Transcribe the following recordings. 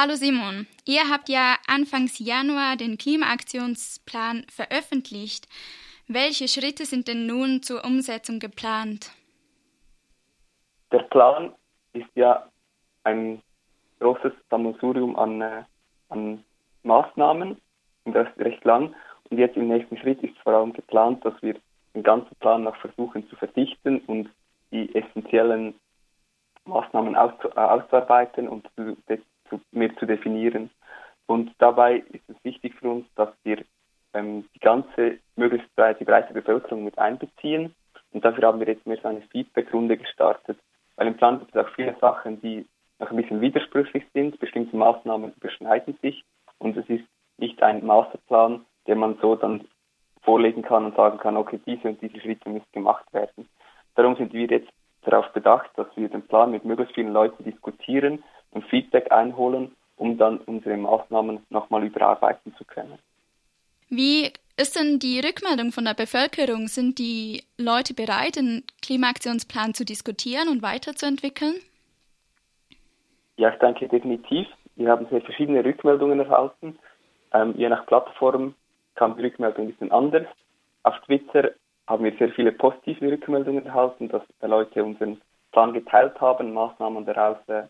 Hallo Simon, ihr habt ja Anfangs Januar den Klimaaktionsplan veröffentlicht. Welche Schritte sind denn nun zur Umsetzung geplant? Der Plan ist ja ein großes Sammelsurium an, äh, an Maßnahmen und das ist recht lang. Und jetzt im nächsten Schritt ist vor allem geplant, dass wir den ganzen Plan noch versuchen zu verdichten und die essentiellen Maßnahmen auszuarbeiten und zu, zu, mehr zu definieren. Und dabei ist es wichtig für uns, dass wir ähm, die ganze, möglichst breite, breite Bevölkerung mit einbeziehen. Und dafür haben wir jetzt mehr so eine Feedback-Runde gestartet, weil im Plan gibt es auch viele Sachen, die noch ein bisschen widersprüchlich sind. Bestimmte Maßnahmen überschneiden sich und es ist nicht ein Masterplan, den man so dann vorlegen kann und sagen kann, okay, diese und diese Schritte müssen gemacht werden. Darum sind wir jetzt darauf bedacht, dass wir den Plan mit möglichst vielen Leuten diskutieren und Feedback einholen, um dann unsere Maßnahmen nochmal überarbeiten zu können. Wie ist denn die Rückmeldung von der Bevölkerung? Sind die Leute bereit, den Klimaaktionsplan zu diskutieren und weiterzuentwickeln? Ja, ich denke definitiv. Wir haben sehr verschiedene Rückmeldungen erhalten. Ähm, je nach Plattform kam die Rückmeldung ein bisschen anders. Auf Twitter haben wir sehr viele positive Rückmeldungen erhalten, dass Leute unseren Plan geteilt haben, Maßnahmen daraus äh,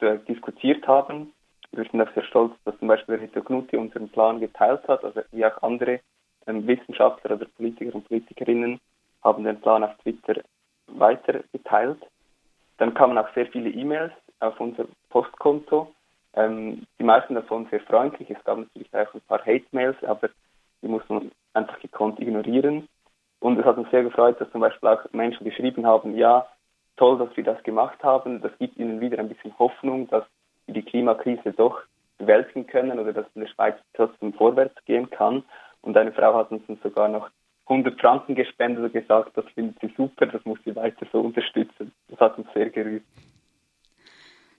diskutiert haben. Wir sind auch sehr stolz, dass zum Beispiel Rito Knutti unseren Plan geteilt hat, also wie auch andere ähm, Wissenschaftler oder Politiker und Politikerinnen haben den Plan auf Twitter weiter geteilt. Dann kamen auch sehr viele E-Mails auf unser Postkonto. Ähm, die meisten davon sehr freundlich. Es gab natürlich auch ein paar Hate-Mails, aber die muss man einfach gekonnt ignorieren. Und es hat uns sehr gefreut, dass zum Beispiel auch Menschen geschrieben haben, ja, toll, dass wir das gemacht haben. Das gibt ihnen wieder ein bisschen Hoffnung, dass wir die Klimakrise doch bewältigen können oder dass in der Schweiz trotzdem vorwärts gehen kann. Und eine Frau hat uns dann sogar noch 100 Franken gespendet und gesagt, das findet sie super, das muss sie weiter so unterstützen. Das hat uns sehr gerührt.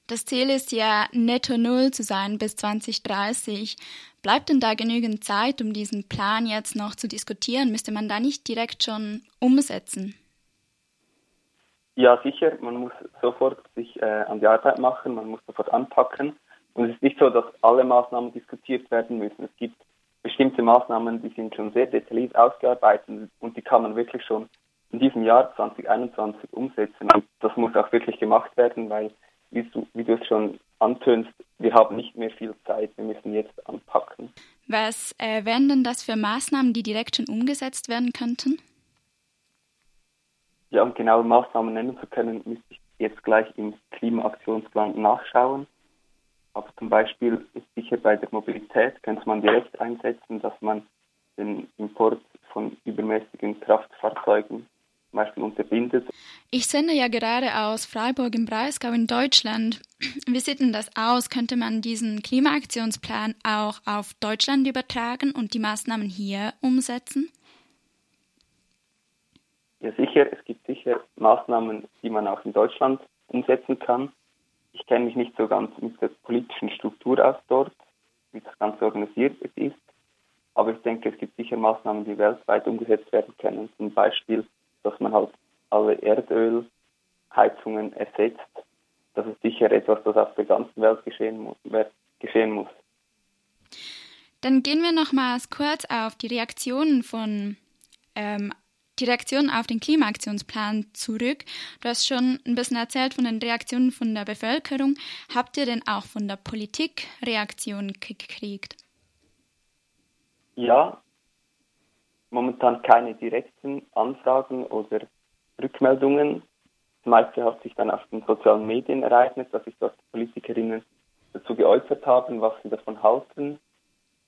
Das Ziel ist ja, netto Null zu sein bis 2030. Bleibt denn da genügend Zeit, um diesen Plan jetzt noch zu diskutieren? Müsste man da nicht direkt schon umsetzen? Ja, sicher. Man muss sofort sich äh, an die Arbeit machen, man muss sofort anpacken. Und es ist nicht so, dass alle Maßnahmen diskutiert werden müssen. Es gibt bestimmte Maßnahmen, die sind schon sehr detailliert ausgearbeitet und die kann man wirklich schon in diesem Jahr 2021 umsetzen. Und das muss auch wirklich gemacht werden, weil wie du, wie du es schon antönst, wir haben nicht mehr viel Zeit, wir müssen jetzt anpacken. Was äh, wären denn das für Maßnahmen, die direkt schon umgesetzt werden könnten? Ja, um genaue Maßnahmen nennen zu können, müsste ich jetzt gleich im Klimaaktionsplan nachschauen. Aber zum Beispiel ist sicher bei der Mobilität, könnte man direkt einsetzen, dass man den Import von übermäßigen Kraftfahrzeugen zum Beispiel unterbindet. Ich sende ja gerade aus Freiburg im Breisgau in Deutschland. Wie sieht denn das aus? Könnte man diesen Klimaaktionsplan auch auf Deutschland übertragen und die Maßnahmen hier umsetzen? Ja, sicher. Es gibt sicher Maßnahmen, die man auch in Deutschland umsetzen kann. Ich kenne mich nicht so ganz mit der politischen Struktur aus dort, wie das Ganze organisiert ist. Aber ich denke, es gibt sicher Maßnahmen, die weltweit umgesetzt werden können. Zum Beispiel dass man halt alle Erdölheizungen ersetzt. Das ist sicher etwas, das auf der ganzen Welt geschehen muss. Geschehen muss. Dann gehen wir nochmals kurz auf die Reaktionen von ähm, die Reaktionen auf den Klimaaktionsplan zurück. Du hast schon ein bisschen erzählt von den Reaktionen von der Bevölkerung. Habt ihr denn auch von der Politik Reaktionen gekriegt? Ja, momentan keine direkten Anfragen oder Rückmeldungen. Das meiste hat sich dann auf den sozialen Medien ereignet, dass sich dort Politikerinnen dazu geäußert haben, was sie davon halten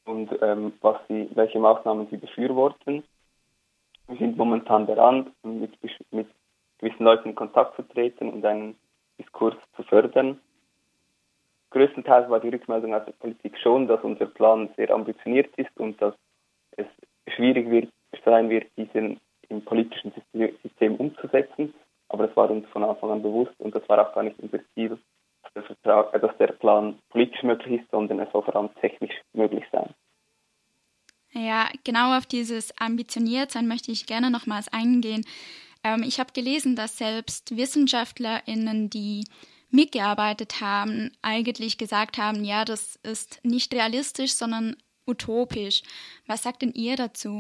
und ähm, was sie, welche Maßnahmen sie befürworten. Wir sind momentan daran, mit, mit gewissen Leuten in Kontakt zu treten und einen Diskurs zu fördern. Größtenteils war die Rückmeldung aus der Politik schon, dass unser Plan sehr ambitioniert ist und dass es schwierig wird, sein wird, diesen im politischen System umzusetzen. Aber das war uns von Anfang an bewusst und das war auch gar nicht unser Ziel, dass der Plan politisch möglich ist, sondern es soll vor allem technisch genau auf dieses Ambitioniertsein möchte ich gerne nochmals eingehen. Ähm, ich habe gelesen, dass selbst WissenschaftlerInnen, die mitgearbeitet haben, eigentlich gesagt haben, ja, das ist nicht realistisch, sondern utopisch. Was sagt denn ihr dazu?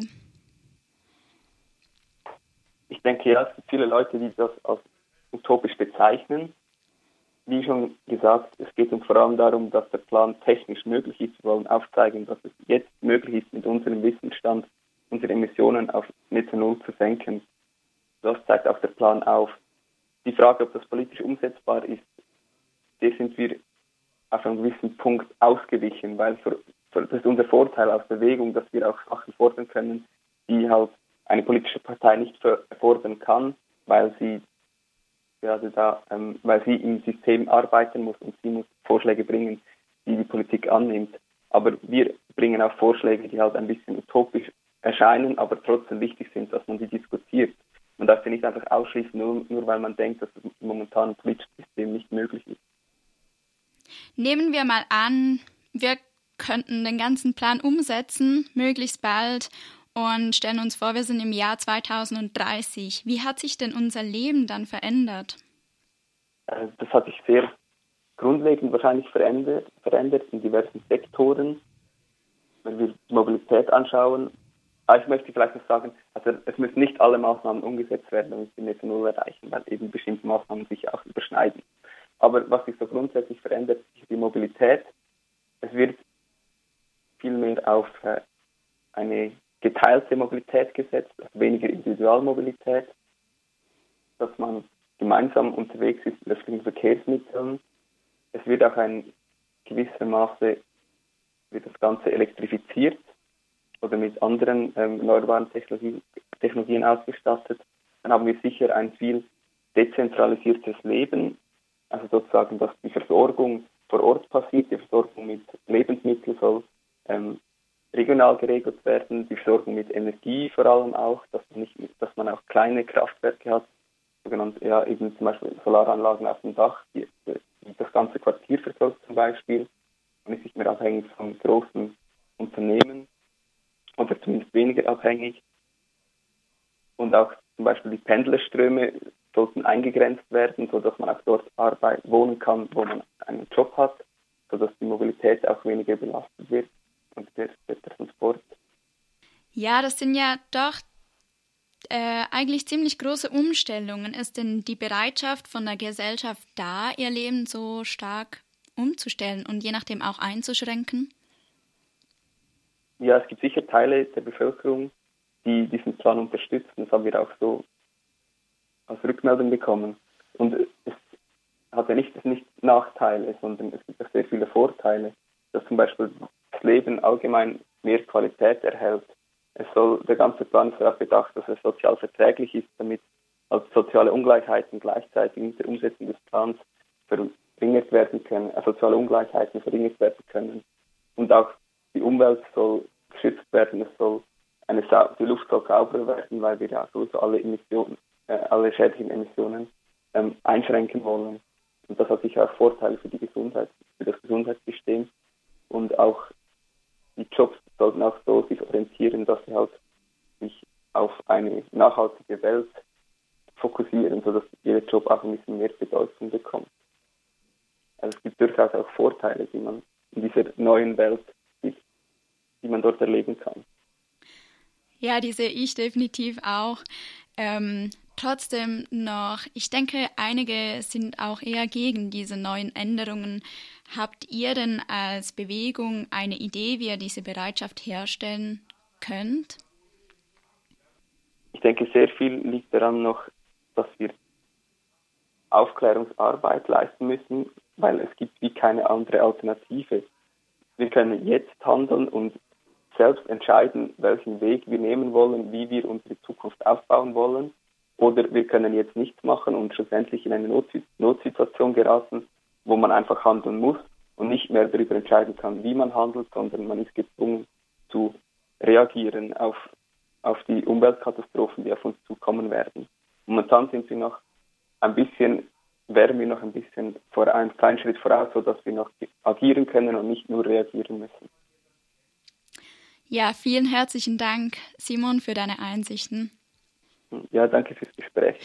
Ich denke, ja, es gibt viele Leute, die das als utopisch bezeichnen. Wie schon gesagt, es geht uns vor allem darum, dass der Plan technisch möglich ist. Wir wollen aufzeigen, dass es jetzt möglich ist, mit unserem Wissensstand unsere Emissionen auf Netto Null zu senken. Das zeigt auch der Plan auf. Die Frage, ob das politisch umsetzbar ist, der sind wir auf einem gewissen Punkt ausgewichen, weil für, für, das ist unser Vorteil aus Bewegung, dass wir auch Sachen fordern können, die halt eine politische Partei nicht fordern kann, weil sie gerade da, ähm, weil sie im System arbeiten muss und sie muss Vorschläge bringen, die die Politik annimmt. Aber wir bringen auch Vorschläge, die halt ein bisschen utopisch erscheinen, aber trotzdem wichtig sind, dass man die diskutiert. Man darf sie nicht einfach ausschließen, nur, nur weil man denkt, dass das momentan im politischen System nicht möglich ist. Nehmen wir mal an, wir könnten den ganzen Plan umsetzen, möglichst bald, und stellen uns vor, wir sind im Jahr 2030. Wie hat sich denn unser Leben dann verändert? Äh, das hat sich sehr grundlegend wahrscheinlich verändert, verändert in diversen Sektoren. Wenn wir die Mobilität anschauen, aber ah, ich möchte vielleicht noch sagen, also es müssen nicht alle Maßnahmen umgesetzt werden, damit wir Netto Null erreichen, weil eben bestimmte Maßnahmen sich auch überschneiden. Aber was sich so grundsätzlich verändert, ist die Mobilität. Es wird viel mehr auf äh, eine Mobilität gesetzt, also weniger Individualmobilität, dass man gemeinsam unterwegs ist mit öffentlichen Verkehrsmitteln. Es wird auch ein gewisser Maße wird das Ganze elektrifiziert oder mit anderen ähm, Technologien, Technologien ausgestattet. Dann haben wir sicher ein viel dezentralisiertes Leben, also sozusagen, dass die Versorgung vor Ort passiert, die Versorgung mit Lebensmitteln soll ähm, regional geregelt werden, die Versorgung mit Energie vor allem auch, dass man, nicht, dass man auch kleine Kraftwerke hat, sogenannte, ja, eben zum Beispiel Solaranlagen auf dem Dach, die, die das ganze Quartier versorgt zum Beispiel. Man ist nicht mehr abhängig von großen Unternehmen oder zumindest weniger abhängig. Und auch zum Beispiel die Pendlerströme sollten eingegrenzt werden, sodass man auch dort Arbeit wohnen kann, wo man einen Job hat, sodass die Mobilität auch weniger belastet wird und der, Transport. Ja, das sind ja doch äh, eigentlich ziemlich große Umstellungen. Ist denn die Bereitschaft von der Gesellschaft da, ihr Leben so stark umzustellen und je nachdem auch einzuschränken? Ja, es gibt sicher Teile der Bevölkerung, die diesen Plan unterstützen. Das haben wir auch so als Rückmeldung bekommen. Und es hat ja nicht, nicht Nachteile, sondern es gibt auch sehr viele Vorteile, dass zum Beispiel Leben allgemein mehr Qualität erhält. Es soll, der ganze Plan ist darauf bedacht, dass es sozial verträglich ist, damit also soziale Ungleichheiten gleichzeitig mit der Umsetzung des Plans verringert werden können, äh, soziale Ungleichheiten verringert werden können. Und auch die Umwelt soll geschützt werden, es soll eine die Luft soll sauberer werden, weil wir ja sowieso alle Emissionen, äh, alle schädlichen Emissionen ähm, einschränken wollen. Und das hat sicher auch Vorteile für die Gesundheit, für das Gesundheitssystem. Und auch die Jobs sollten auch so sich orientieren, dass sie halt sich auf eine nachhaltige Welt fokussieren, sodass jeder Job auch ein bisschen mehr Bedeutung bekommt. Also es gibt durchaus auch Vorteile, die man in dieser neuen Welt sieht, die man dort erleben kann. Ja, die sehe ich definitiv auch. Ähm, trotzdem noch, ich denke, einige sind auch eher gegen diese neuen Änderungen. Habt ihr denn als Bewegung eine Idee, wie ihr diese Bereitschaft herstellen könnt? Ich denke, sehr viel liegt daran noch, dass wir Aufklärungsarbeit leisten müssen, weil es gibt wie keine andere Alternative. Wir können jetzt handeln und selbst entscheiden, welchen Weg wir nehmen wollen, wie wir unsere Zukunft aufbauen wollen. Oder wir können jetzt nichts machen und schlussendlich in eine Notsituation geraten, wo man einfach handeln muss und nicht mehr darüber entscheiden kann, wie man handelt, sondern man ist gezwungen zu reagieren auf, auf die Umweltkatastrophen, die auf uns zukommen werden. Momentan sind wir noch ein bisschen, wären wir noch ein bisschen vor einem kleinen Schritt voraus, sodass wir noch agieren können und nicht nur reagieren müssen. Ja, vielen herzlichen Dank, Simon, für deine Einsichten. Ja, danke fürs Gespräch.